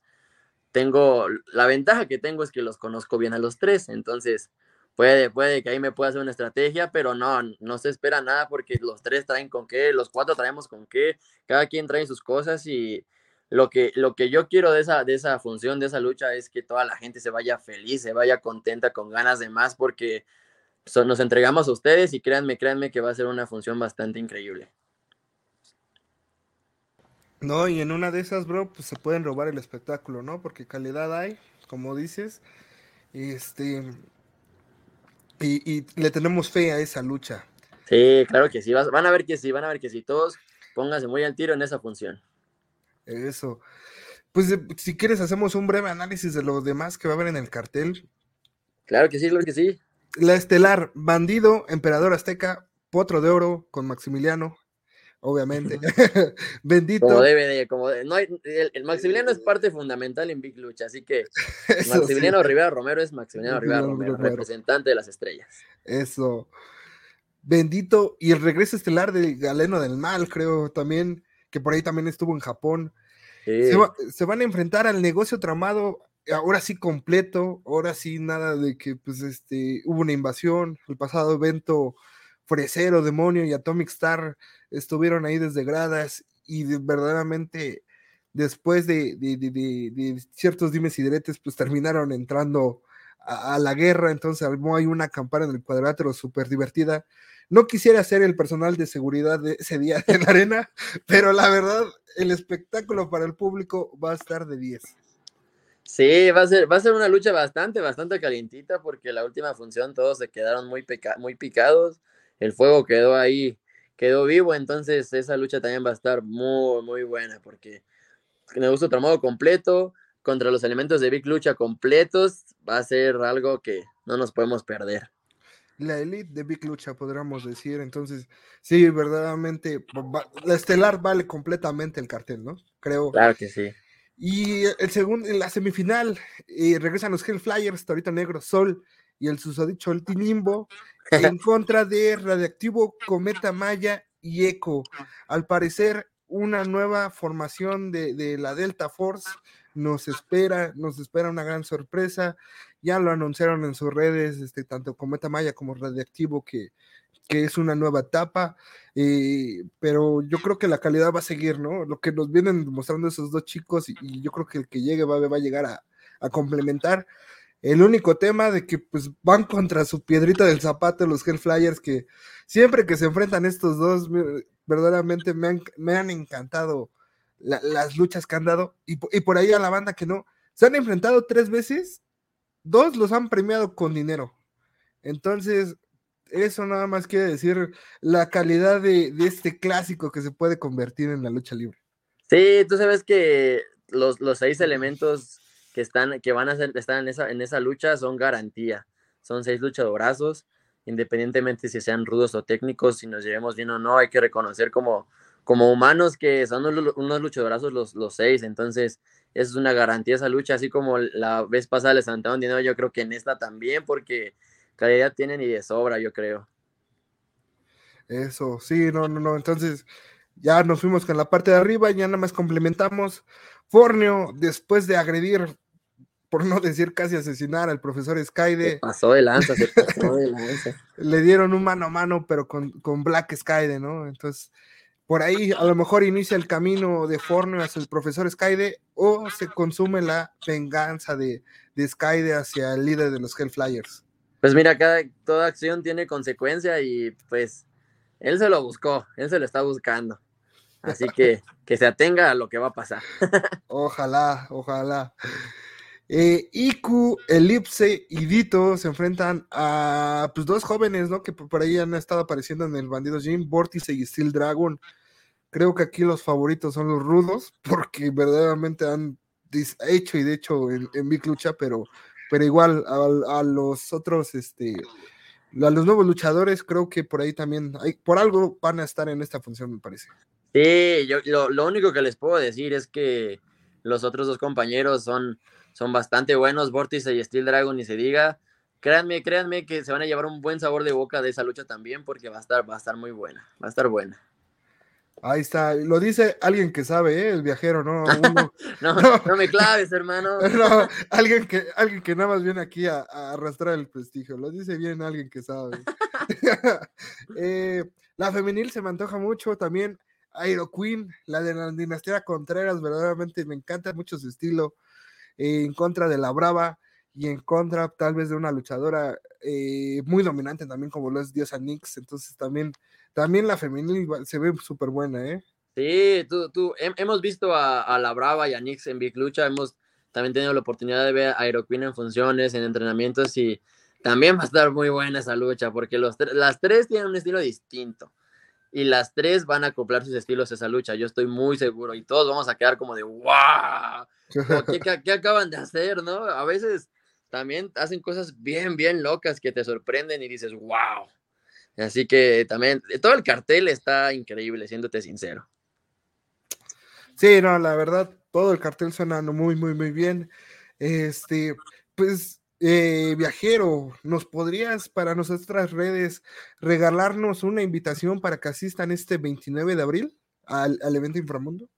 tengo, la ventaja que tengo es que los conozco bien a los tres, entonces puede, puede que ahí me pueda hacer una estrategia, pero no, no se espera nada porque los tres traen con qué, los cuatro traemos con qué, cada quien trae sus cosas y lo que, lo que yo quiero de esa, de esa función, de esa lucha, es que toda la gente se vaya feliz, se vaya contenta, con ganas de más, porque nos entregamos a ustedes y créanme, créanme que va a ser una función bastante increíble. No, y en una de esas, bro, pues se pueden robar el espectáculo, ¿no? Porque calidad hay, como dices. Este. Y, le tenemos fe a esa lucha. Sí, claro que sí. Van a ver que sí, van a ver que sí. Todos pónganse muy al tiro en esa función. Eso. Pues si quieres, hacemos un breve análisis de lo demás que va a haber en el cartel. Claro que sí, claro que sí. La estelar, Bandido, Emperador Azteca, Potro de Oro con Maximiliano, obviamente. Bendito. Como debe de, como no hay, el, Maximiliano es parte fundamental en Big Lucha, así que Maximiliano Rivera Romero es Maximiliano Rivera Romero, representante de las estrellas. Eso. Bendito. Y el regreso estelar de Galeno del Mal, creo también, que por ahí también estuvo en Japón. Se, se, van a enfrentar al negocio tramado ahora sí completo, ahora sí nada de que pues este hubo una invasión, el pasado evento Fresero, Demonio y Atomic Star estuvieron ahí desde gradas y verdaderamente después de, ciertos dimes y diretes pues terminaron entrando a, la guerra, entonces hay una campana en el cuadrilátero súper divertida. No quisiera ser el personal de seguridad de ese día en la arena, pero la verdad, el espectáculo para el público va a estar de 10. Sí, va a ser, va a ser una lucha bastante, bastante calientita porque la última función todos se quedaron muy, muy picados, el fuego quedó ahí, quedó vivo, entonces esa lucha también va a estar muy, muy buena porque me gusta otro modo completo, contra los elementos de Big Lucha completos, va a ser algo que no nos podemos perder. La elite de Big Lucha, podríamos decir. Entonces, sí, verdaderamente, la estelar vale completamente el cartel, ¿no? Creo. Claro que sí. Y el segundo, en la semifinal, eh, regresan los Hellflyers, Torito Negro, Sol y el susodicho el Tinimbo en contra de Radiactivo, Cometa Maya y Eco. Al parecer, una nueva formación de, de, la Delta Force nos espera, nos espera una gran sorpresa. Ya lo anunciaron en sus redes, este, tanto Cometa Maya como Radiactivo, que que es una nueva etapa, eh, pero yo creo que la calidad va a seguir, ¿no? Lo que nos vienen mostrando esos dos chicos y, yo creo que el que llegue va, va a llegar a, complementar. El único tema de que pues van contra su piedrita del zapato los Hellflyers, que siempre que se enfrentan estos dos, verdaderamente me han, me han encantado las luchas que han dado. Y, y, por ahí a la banda que no, se han enfrentado tres veces, dos los han premiado con dinero. Entonces, eso nada más quiere decir la calidad de, este clásico que se puede convertir en la lucha libre. Sí, tú sabes que los, seis elementos que están, que van a estar en esa, en esa lucha son garantía. Son seis luchadorazos, independientemente si sean rudos o técnicos, si nos llevemos bien o no, hay que reconocer como, como humanos que son unos luchadorazos los, los seis. Entonces, es una garantía esa lucha, así como la vez pasada les levantaron dinero, yo creo que en esta también, porque calidad tienen y de sobra, yo creo. Eso, sí, no, no, no. Entonces, ya nos fuimos con la parte de arriba, ya nada más complementamos. Fornio, después de agredir, por no decir casi asesinar al profesor Skyde. Se pasó de lanza, se pasó de lanza. le dieron un mano a mano, pero con, con Black Skyde, ¿no? Entonces, por ahí a lo mejor inicia el camino de Fornio hacia el profesor Skyde o se consume la venganza de, de Skyde hacia el líder de los Hellflyers. Pues mira, cada, toda acción tiene consecuencia y pues él se lo buscó, él se lo está buscando. Así que que se atenga a lo que va a pasar. ojalá, ojalá. Eh, Iku, Elipse y Dito se enfrentan a pues, dos jóvenes, ¿no? Que por ahí han estado apareciendo en el Bandido Jim, Vortice y Steel Dragon. Creo que aquí los favoritos son los rudos, porque verdaderamente han hecho y de hecho en, en Big Lucha, pero pero igual a, los otros, este, a los nuevos luchadores, creo que por ahí también, hay, por algo van a estar en esta función, me parece. Sí, yo lo, único que les puedo decir es que los otros dos compañeros son, son bastante buenos, Vortice y Steel Dragon, y se diga. Créanme, créanme que se van a llevar un buen sabor de boca de esa lucha también, porque va a estar, va a estar muy buena, va a estar buena. Ahí está, lo dice alguien que sabe, ¿eh? el viajero, ¿no? no, no, me claves, hermano. no, alguien que, alguien que nada más viene aquí a, arrastrar el prestigio, lo dice bien alguien que sabe. Eh, la femenil se me antoja mucho también. Aero Queen, la de la dinastía Contreras, verdaderamente me encanta mucho su estilo. Eh, en contra de la Brava y en contra tal vez de una luchadora eh, muy dominante también como lo es Diosa Nix. Entonces también también la femenil se ve súper buena, ¿eh? Sí, tú, tú, hemos visto a, la Brava y a Nix en Big Lucha, hemos también tenido la oportunidad de ver a Aeroqueen en funciones, en entrenamientos y también va a estar muy buena esa lucha porque los las tres tienen un estilo distinto y las tres van a acoplar sus estilos a esa lucha, yo estoy muy seguro y todos vamos a quedar como de wow, ¿qué, qué acaban de hacer, no? A veces también hacen cosas bien, bien locas que te sorprenden y dices wow. Así que también, todo el cartel está increíble, siéndote sincero. Sí, no, la verdad, todo el cartel suena muy, muy, muy bien. Este, pues, eh, viajero, ¿nos podrías para nuestras redes regalarnos una invitación para que asistan este 29 de abril al, al evento Inframundo?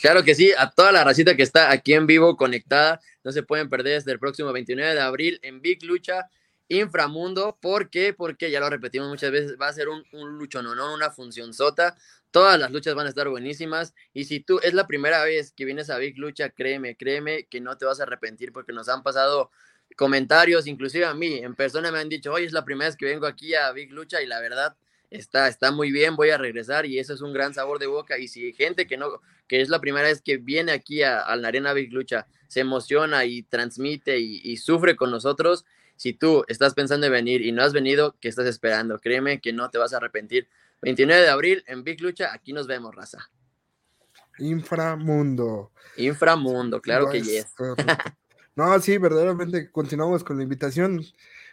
Claro que sí, a toda la racita que está aquí en vivo conectada, no se pueden perder desde el próximo 29 de abril en Big Lucha Inframundo. ¿Por qué? Porque ya lo repetimos muchas veces, va a ser un, un una función sota. Todas las luchas van a estar buenísimas. Y si tú es la primera vez que vienes a Big Lucha, créeme, créeme que no te vas a arrepentir porque nos han pasado comentarios, inclusive a mí, en persona me han dicho, hoy es la primera vez que vengo aquí a Big Lucha y la verdad está, está muy bien, voy a regresar y eso es un gran sabor de boca. Y si gente que no, que es la primera vez que viene aquí a, la Arena Big Lucha, se emociona y transmite y sufre con nosotros, si tú estás pensando en venir y no has venido, ¿qué estás esperando? Créeme que no te vas a arrepentir. 29 de abril en Big Lucha, aquí nos vemos, raza. Inframundo. Inframundo, claro que yes. no, sí, verdaderamente continuamos con la invitación.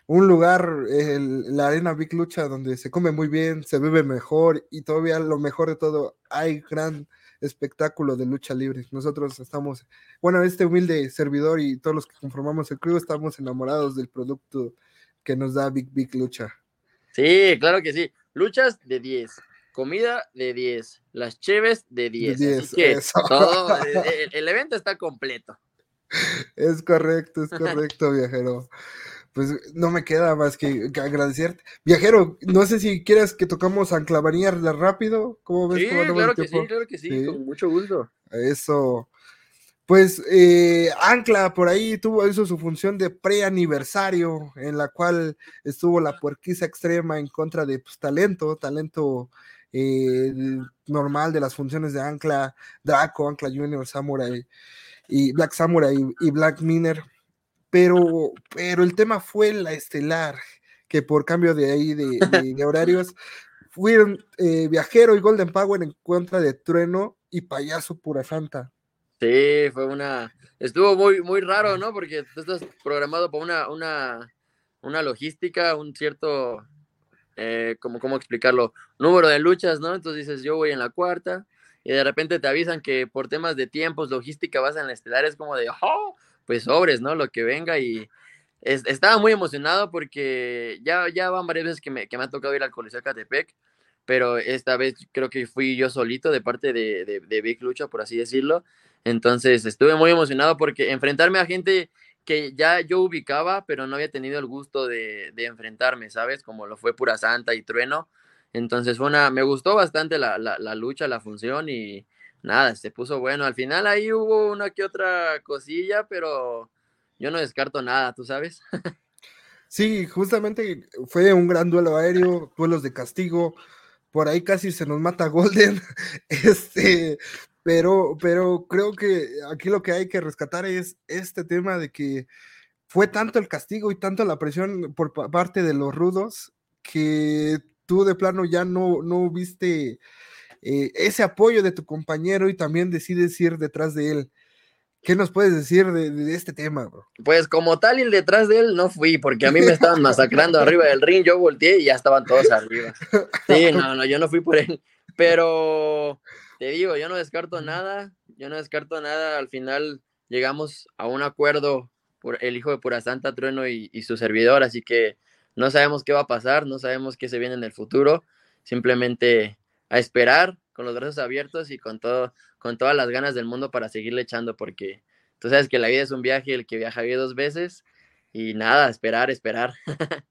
Un lugar, la Arena Big Lucha, donde se come muy bien, se bebe mejor y todavía lo mejor de todo, hay gran espectáculo de lucha libre. Nosotros estamos, bueno, este humilde servidor y todos los que conformamos el club estamos enamorados del producto que nos da Big Big Lucha. Sí, claro que sí. Luchas de 10, comida de 10, las cheves de 10. el evento está completo. Es correcto, es correcto, viajero pues no me queda más que, agradecerte. Viajero, no sé si quieres que tocamos Anclavanía rápido. ¿Cómo ves? Sí, claro que sí, claro que sí, con mucho gusto. Eso. Pues eh, Ancla por ahí tuvo hizo su función de preaniversario, en la cual estuvo la puerquiza extrema en contra de pues, talento, talento eh, normal de las funciones de Ancla, Draco, Ancla Junior, Samurai y Black Samurai y Black Miner pero, pero el tema fue la estelar, que por cambio de ahí de, horarios fueron eh, Viajero y Golden Power en contra de Trueno y Payaso Pura Santa. Sí, fue una, estuvo muy, muy raro, ¿no? Porque tú estás programado para una, una, una logística, un cierto, eh, como, ¿cómo explicarlo? Número de luchas, ¿no? Entonces dices, yo voy en la cuarta, y de repente te avisan que por temas de tiempos, logística, vas en la estelar, es como de, ¡oh! Pues sobres, ¿no? Lo que venga y estaba muy emocionado porque ya, ya van varias veces que me, que me ha tocado ir al Coliseo Catepec, pero esta vez creo que fui yo solito de parte de, de, de Big Lucha, por así decirlo. Entonces estuve muy emocionado porque enfrentarme a gente que ya yo ubicaba, pero no había tenido el gusto de, de enfrentarme, ¿sabes? Como lo fue Pura Santa y Trueno. Entonces fue una, me gustó bastante la, la, la lucha, la función y, nada, se puso bueno. Al final ahí hubo una que otra cosilla, pero yo no descarto nada, ¿tú sabes? sí, justamente fue un gran duelo aéreo, duelos de castigo. Por ahí casi se nos mata Golden. este, pero, pero creo que aquí lo que hay que rescatar es este tema de que fue tanto el castigo y tanto la presión por parte de los rudos que tú de plano ya no, no viste eh, ese apoyo de tu compañero y también decides ir detrás de él. ¿Qué nos puedes decir de, este tema, bro? Pues como tal, y detrás de él no fui, porque a mí me estaban masacrando arriba del ring, yo volteé y ya estaban todos arriba. Sí, no, no, yo no fui por él. Pero te digo, yo no descarto nada, yo no descarto nada. Al final llegamos a un acuerdo por el hijo de Pura Santa Trueno y, y su servidor, así que no sabemos qué va a pasar, no sabemos qué se viene en el futuro. Simplemente a esperar con los brazos abiertos y con todo, con todas las ganas del mundo para seguirle echando, porque tú sabes que la vida es un viaje, el que viaja bien dos veces, y nada, esperar, esperar.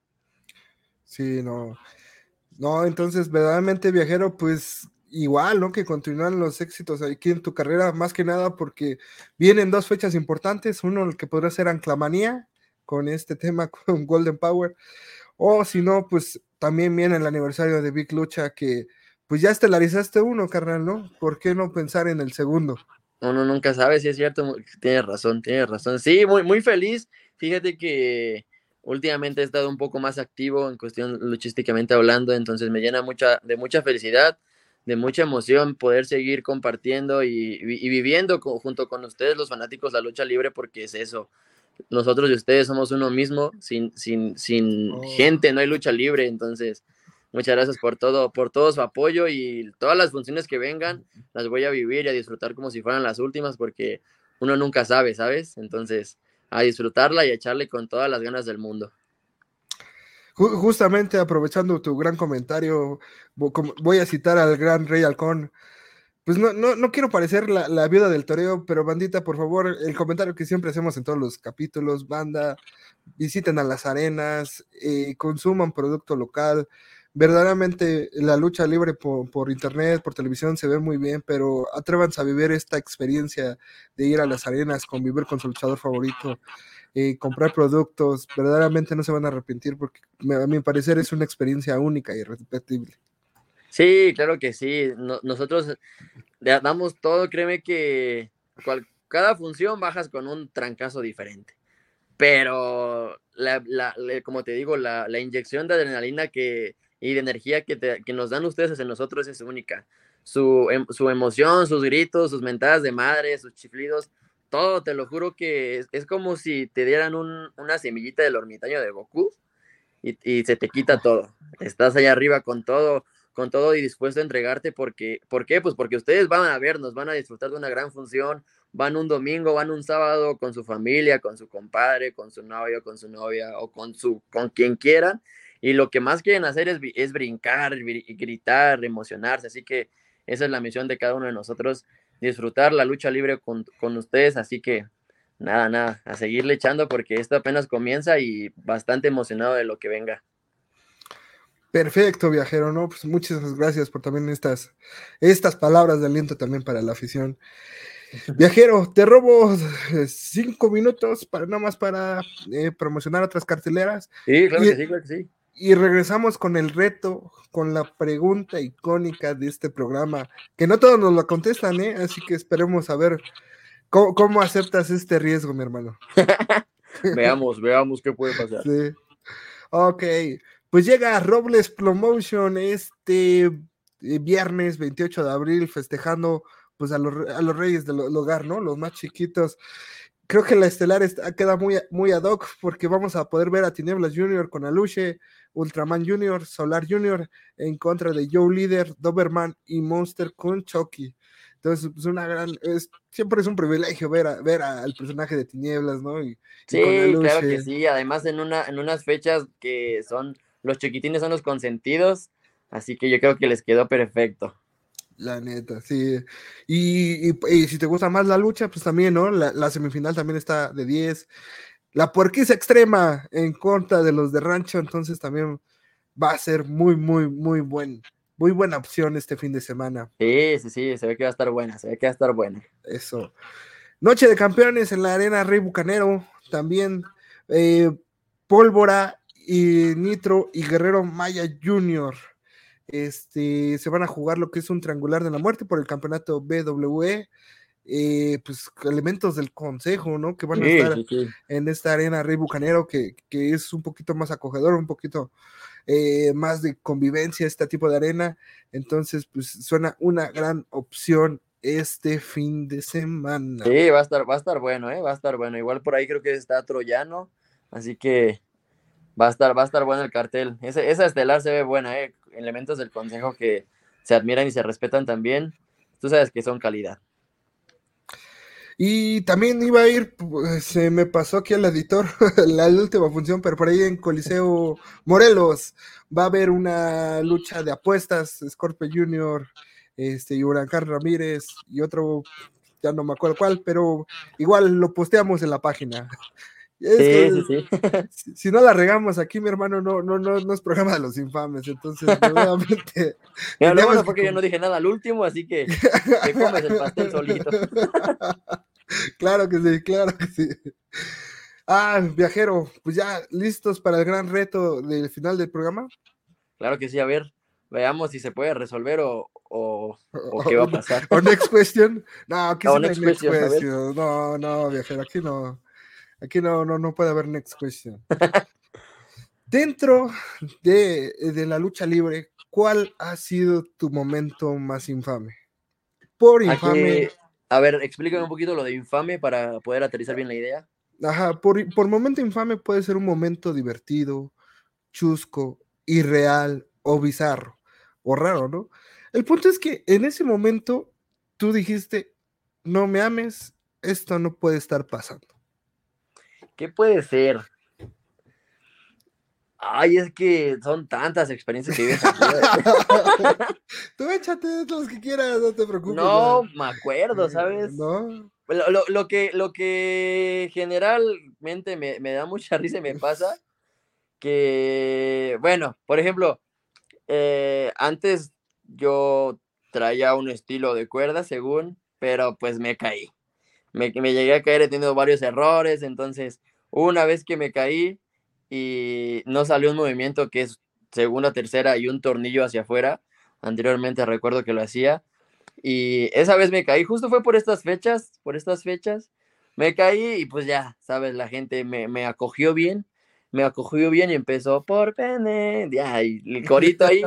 sí, no. No, entonces, verdaderamente, viajero, pues igual, ¿no? Que continúan los éxitos aquí en tu carrera, más que nada porque vienen dos fechas importantes, uno el que podrá ser Anclamanía, con este tema con Golden Power, o si no, pues también viene el aniversario de Big Lucha, que pues ya estelarizaste uno, carnal, ¿no? ¿Por qué no pensar en el segundo? Uno nunca sabe si es cierto, tienes razón, tienes razón. Sí, muy, muy feliz. Fíjate que últimamente he estado un poco más activo en cuestión luchísticamente hablando, entonces me llena mucha, de mucha felicidad de mucha emoción poder seguir compartiendo y, viviendo junto con ustedes, los fanáticos, la lucha libre, porque es eso. Nosotros y ustedes somos uno mismo, sin, sin, sin oh. gente no hay lucha libre, entonces muchas gracias por todo, por todo su apoyo y todas las funciones que vengan, las voy a vivir y a disfrutar como si fueran las últimas, porque uno nunca sabe, ¿sabes? Entonces, a disfrutarla y a echarle con todas las ganas del mundo. Justamente aprovechando tu gran comentario, voy a citar al gran Rey Halcón. Pues no, no, no quiero parecer la, la, viuda del toreo, pero bandita, por favor, el comentario que siempre hacemos en todos los capítulos, banda, visiten a las arenas, eh, consuman producto local. Verdaderamente la lucha libre por, internet, por televisión se ve muy bien, pero atrévanse a vivir esta experiencia de ir a las arenas, convivir con su luchador favorito comprar productos, verdaderamente no se van a arrepentir porque a mi parecer es una experiencia única y irrepetible. Sí, claro que sí. nosotros damos todo, créeme que cada función bajas con un trancazo diferente. Pero, como te digo, la, inyección de adrenalina que, y de energía que, que nos dan ustedes hacia nosotros es única. Su, em, su emoción, sus gritos, sus mentadas de madre, sus chiflidos, todo, te lo juro que es, como si te dieran una semillita del ermitaño de Goku y, se te quita todo. Estás allá arriba con todo, con todo y dispuesto a entregarte porque, ¿por qué? Pues porque ustedes van a vernos, van a disfrutar de una gran función, van un domingo, van un sábado con su familia, con su compadre, con su novio, con su novia o con su, con quien quieran. Y lo que más quieren hacer es, es brincar, gritar, emocionarse. Así que esa es la misión de cada uno de nosotros, disfrutar la lucha libre con, ustedes, así que nada, nada, a seguirle echando porque esto apenas comienza y bastante emocionado de lo que venga. Perfecto, viajero, ¿no? Pues muchas gracias por también estas, estas palabras de aliento también para la afición. Viajero, te robo eh, cinco minutos para nada más para eh, promocionar otras carteleras. Sí, claro que sí, claro que sí. Y regresamos con el reto, con la pregunta icónica de este programa, que no todos nos la contestan, ¿eh? Así que esperemos a ver cómo, aceptas este riesgo, mi hermano. veamos, veamos qué puede pasar. Sí. Ok, pues llega Robles Promotion este eh, viernes 28 de abril, festejando pues a los, a los reyes del hogar, ¿no? Los más chiquitos creo que la estelar está, queda muy, muy ad hoc porque vamos a poder ver a Tinieblas Junior con Aluche, Ultraman Junior, Solar Junior en contra de Joe Leader, Doberman y Monster con Chucky. Entonces, es pues, una gran, es, siempre es un privilegio ver, a, ver al personaje de Tinieblas, ¿no? Y, sí, claro que sí, además en, una, en unas fechas que son, los chiquitines son los consentidos, así que yo creo que les quedó perfecto. La neta, sí. Y, si te gusta más la lucha, pues también, ¿no? La, la semifinal también está de 10 la puerquiza extrema en contra de los de rancho, entonces también va a ser muy, muy, muy buen, muy buena opción este fin de semana. Sí, sí, sí, se ve que va a estar buena, se ve que va a estar buena. Eso. Noche de campeones en la arena Rey Bucanero, también eh, Pólvora y Nitro y Guerrero Maya Jr. Este, se van a jugar lo que es un triangular de la muerte por el campeonato BWE. Eh, pues elementos del consejo, ¿no? Que van a estar en esta arena Rey Bucanero, que, es un poquito más acogedor, un poquito eh, más de convivencia, este tipo de arena. Entonces, pues suena una gran opción este fin de semana. Sí, va a estar, va a estar bueno, ¿eh? Va a estar bueno. Igual por ahí creo que está Troyano, así que va a estar, va a estar bueno el cartel. Esa estelar se ve buena, ¿eh? Elementos del consejo que se admiran y se respetan también. Tú sabes que son calidad. Y también iba a ir, pues, se me pasó aquí al editor la última función, pero por ahí en Coliseo Morelos va a haber una lucha de apuestas, Scorpio Junior este, y Huracán Ramírez y otro, ya no me acuerdo cuál, pero igual lo posteamos en la página. Sí, sí, sí. Si, no la regamos aquí, mi hermano, no, no, no, no es programa de los infames, entonces nuevamente. Mira, lo bueno fue que yo no dije nada al último, así que te comes el pastel solito. claro que sí, claro que sí. Ah, viajero, pues ya listos para el gran reto del final del programa. Claro que sí, a ver, veamos si se puede resolver o, o, o qué va a pasar. O next question. No, aquí next next question. No, no, viajero, aquí no. Aquí no, no, no puede haber next question. Dentro de, de la lucha libre, ¿cuál ha sido tu momento más infame? Por ¿A infame, A ver, explícame un poquito lo de infame para poder aterrizar bien la idea. ajá, por, por momento infame puede ser un momento divertido, chusco, irreal o bizarro, o raro, ¿no? El punto es que en ese momento tú dijiste, no me ames, esto no puede estar pasando. ¿Qué puede ser? Ay, es que son tantas experiencias que vives aquí. Tú échate los que quieras, no te preocupes. No, me acuerdo, Eh, ¿sabes? No. Lo, lo- lo que, lo que generalmente me, me da mucha risa y me pasa, que, bueno, por ejemplo, eh, antes yo traía un estilo de cuerda, según, pero pues me caí. Me, me llegué a caer, he tenido varios errores, entonces, una vez que me caí y no salió un movimiento que es segunda, tercera y un tornillo hacia afuera, anteriormente recuerdo que lo hacía, y esa vez me caí, justo fue por estas fechas, por estas fechas, me caí y pues ya, sabes, la gente me, me acogió bien, me acogió bien y empezó por pene, ya, y el corito ahí.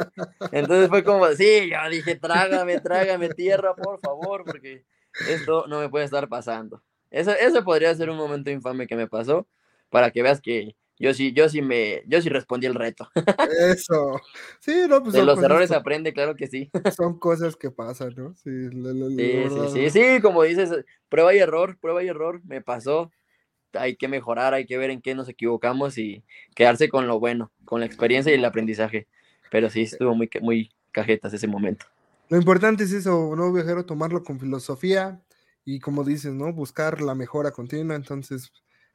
Entonces fue como, sí, yo dije, trágame, trágame tierra, por favor, porque esto no me puede estar pasando. Ese, ese podría ser un momento infame que me pasó, para que veas que yo sí, yo sí me, yo sí respondí el reto. Eso. Sí, no, pues De los errores que- aprende, claro que sí. son cosas que pasan, ¿no? Sí, la- la- la Sí, sí, sí, sí, como dices, prueba y error, prueba y error, me pasó. Hay que mejorar, hay que ver en qué nos equivocamos y quedarse con lo bueno, con la experiencia y el aprendizaje. Pero sí, estuvo muy, muy cajetas ese momento. Lo importante es eso, ¿no, viajero? Tomarlo con filosofía y como dices, ¿no? Buscar la mejora continua, entonces,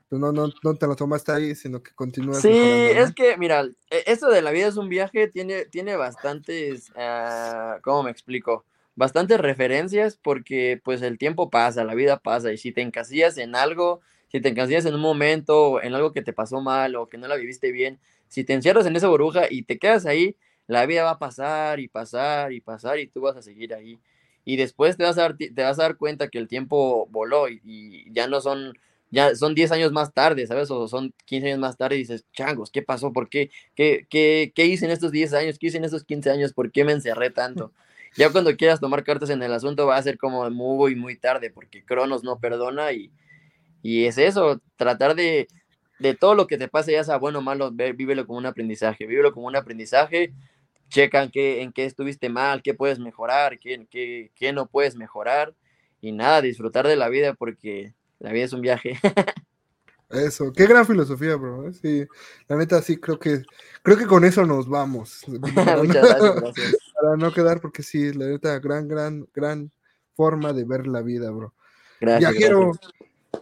pues no, no, no te lo tomaste ahí, sino que continúas Sí, mejorando, ¿no? es que, mira, e- esto de la vida es un viaje, tiene, tiene bastantes, ah, ¿cómo me explico? Bastantes referencias porque pues el tiempo pasa, la vida pasa y si te encasillas en algo, si te encasillas en un momento, en algo que te pasó mal o que no la viviste bien, si te encierras en esa burbuja y te quedas ahí, la vida va a pasar y pasar y pasar y tú vas a seguir ahí. Y después te vas a dar, te vas a dar cuenta que el tiempo voló y, y ya no son, ya son 10 años más tarde, ¿sabes? O son 15 años más tarde y dices, changos, ¿qué pasó? ¿Por qué? ¿Qué, qué, qué hice en estos 10 años? ¿Qué hice en estos 15 años? ¿Por qué me encerré tanto? Ya cuando quieras tomar cartas en el asunto va a ser como muy, muy tarde porque Cronos no perdona y, y es eso, tratar de, de todo lo que te pase, ya sea bueno o malo, ve- vívelo como un aprendizaje, vívelo como un aprendizaje, checa en qué, en qué estuviste mal, qué puedes mejorar, qué, qué, qué no puedes mejorar y nada, disfrutar de la vida porque la vida es un viaje. Eso, qué gran filosofía, bro. ¿eh? Sí, la neta sí creo que creo que con eso nos vamos. Para Muchas no- gracias, gracias. Para no quedar, porque sí, la neta, gran, gran, gran forma de ver la vida, bro. Gracias, Viajero, gracias.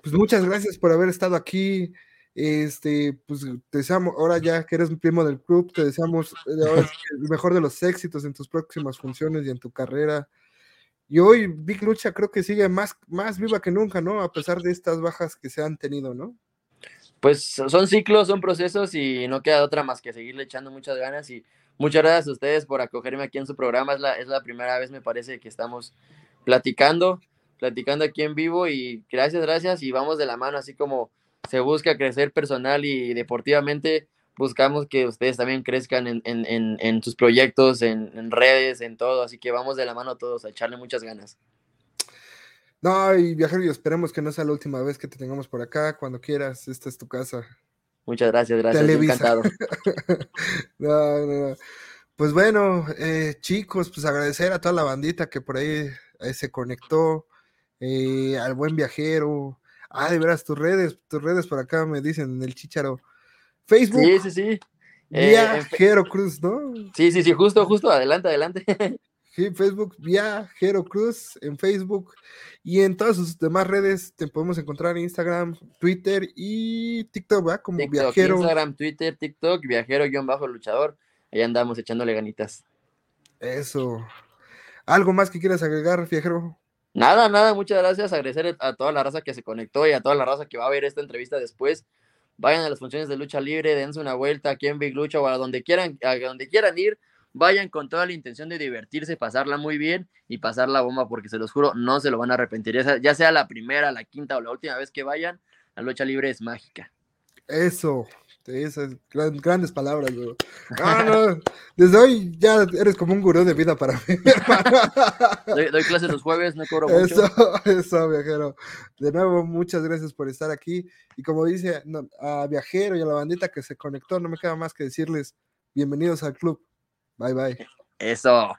pues muchas gracias por haber estado aquí. Este, pues te deseamos, ahora ya que eres un primo del club, te deseamos eh, el mejor de los éxitos en tus próximas funciones y en tu carrera. Y hoy Big Lucha creo que sigue más, más viva que nunca, ¿no? A pesar de estas bajas que se han tenido, ¿no? Pues son ciclos, son procesos y no queda otra más que seguirle echando muchas ganas y muchas gracias a ustedes por acogerme aquí en su programa. Es la primera vez, me parece, que estamos platicando, platicando aquí en vivo y gracias, gracias y vamos de la mano, así como se busca crecer personal y deportivamente, buscamos que ustedes también crezcan en, en, en, en sus proyectos, en, redes, en todo, así que vamos de la mano todos a echarle muchas ganas. No, y viajero, y esperemos que no sea la última vez que te tengamos por acá. Cuando quieras, esta es tu casa. Muchas gracias, gracias, Televisa. encantado. No, no, no. Pues bueno, eh, chicos, pues agradecer a toda la bandita que por ahí, ahí se conectó, eh, al buen viajero. Ah, de veras, tus redes, tus redes por acá me dicen en el chicharo. Facebook, Sí, sí, sí. Eh, Viajero Cruz, ¿no? Sí, sí, sí, justo, justo, adelante, adelante. Sí, Facebook, Viajero Cruz en Facebook y en todas sus demás redes te podemos encontrar en Instagram, Twitter y TikTok, ¿verdad? Como TikTok, Viajero. Instagram, Twitter, TikTok, viajero-luchador. Ahí andamos echándole ganitas. Eso. ¿Algo más que quieras agregar, Viajero? Nada, nada, muchas gracias. Agradecer a toda la raza que se conectó y a toda la raza que va a ver esta entrevista después. Vayan a las funciones de lucha libre, dense una vuelta aquí en Big Lucha o a donde quieran, a donde quieran ir vayan con toda la intención de divertirse, pasarla muy bien y pasar la bomba, porque se los juro, no se lo van a arrepentir. Ya sea la primera, la quinta o la última vez que vayan, la lucha libre es mágica. Eso, esas grandes palabras, Desde hoy ya eres como un gurú de vida para mí. doy, doy clases los jueves, no cobro mucho. Eso, eso, viajero. De nuevo, muchas gracias por estar aquí. Y como dice a Viajero y a la bandita que se conectó, no me queda más que decirles bienvenidos al club. Bye bye. Eso.